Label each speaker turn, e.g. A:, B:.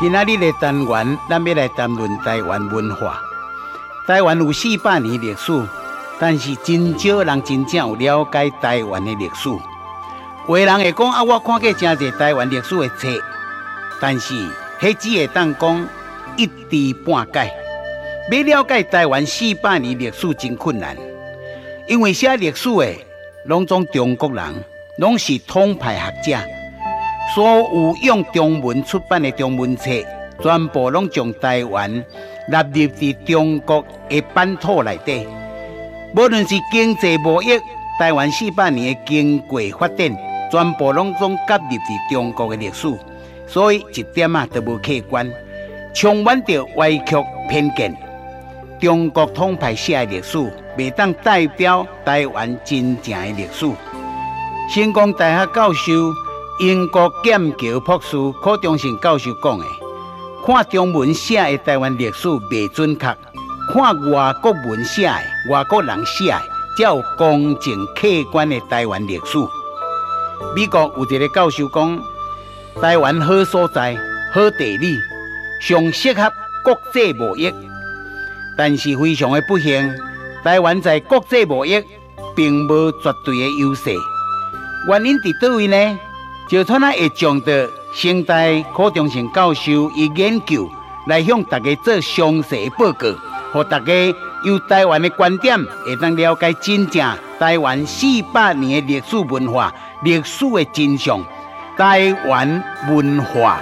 A: 今仔日的单元，咱要来谈论台湾文化。台湾有四百年历史，但是真少人真正有了解台湾的历史。有人会讲啊，我看过真侪台湾历史的册，但是迄只会当讲一知半解。要了解台湾四百年历史真困难，因为写历史的拢总中国人，拢是通派学者。所有用中文出版的中文册，全部拢将台湾纳入伫中国的版图内底。无论是经济贸易，台湾四百年的经过发展，全部拢总夹入伫中国的历史，所以一点啊都无客观，充满着歪曲偏见。中国统派写的历史，未当代表台湾真正的历史。成功大学教授。英国剑桥博士柯中信教授讲的：看中文写的台湾历史未准确，看外国文写的外国人写的才有公正客观的台湾历史。美国有一个教授讲，台湾好所在，好地理，上适合国际贸易，但是非常的不幸，台湾在国际贸易并无绝对的优势。原因伫叨位呢？就他那会将的清大柯中信教授伊研究来向大家做详细报告，和大家由台湾的观点会当了解真正台湾四百年的历史文化、历史的真相、台湾文化。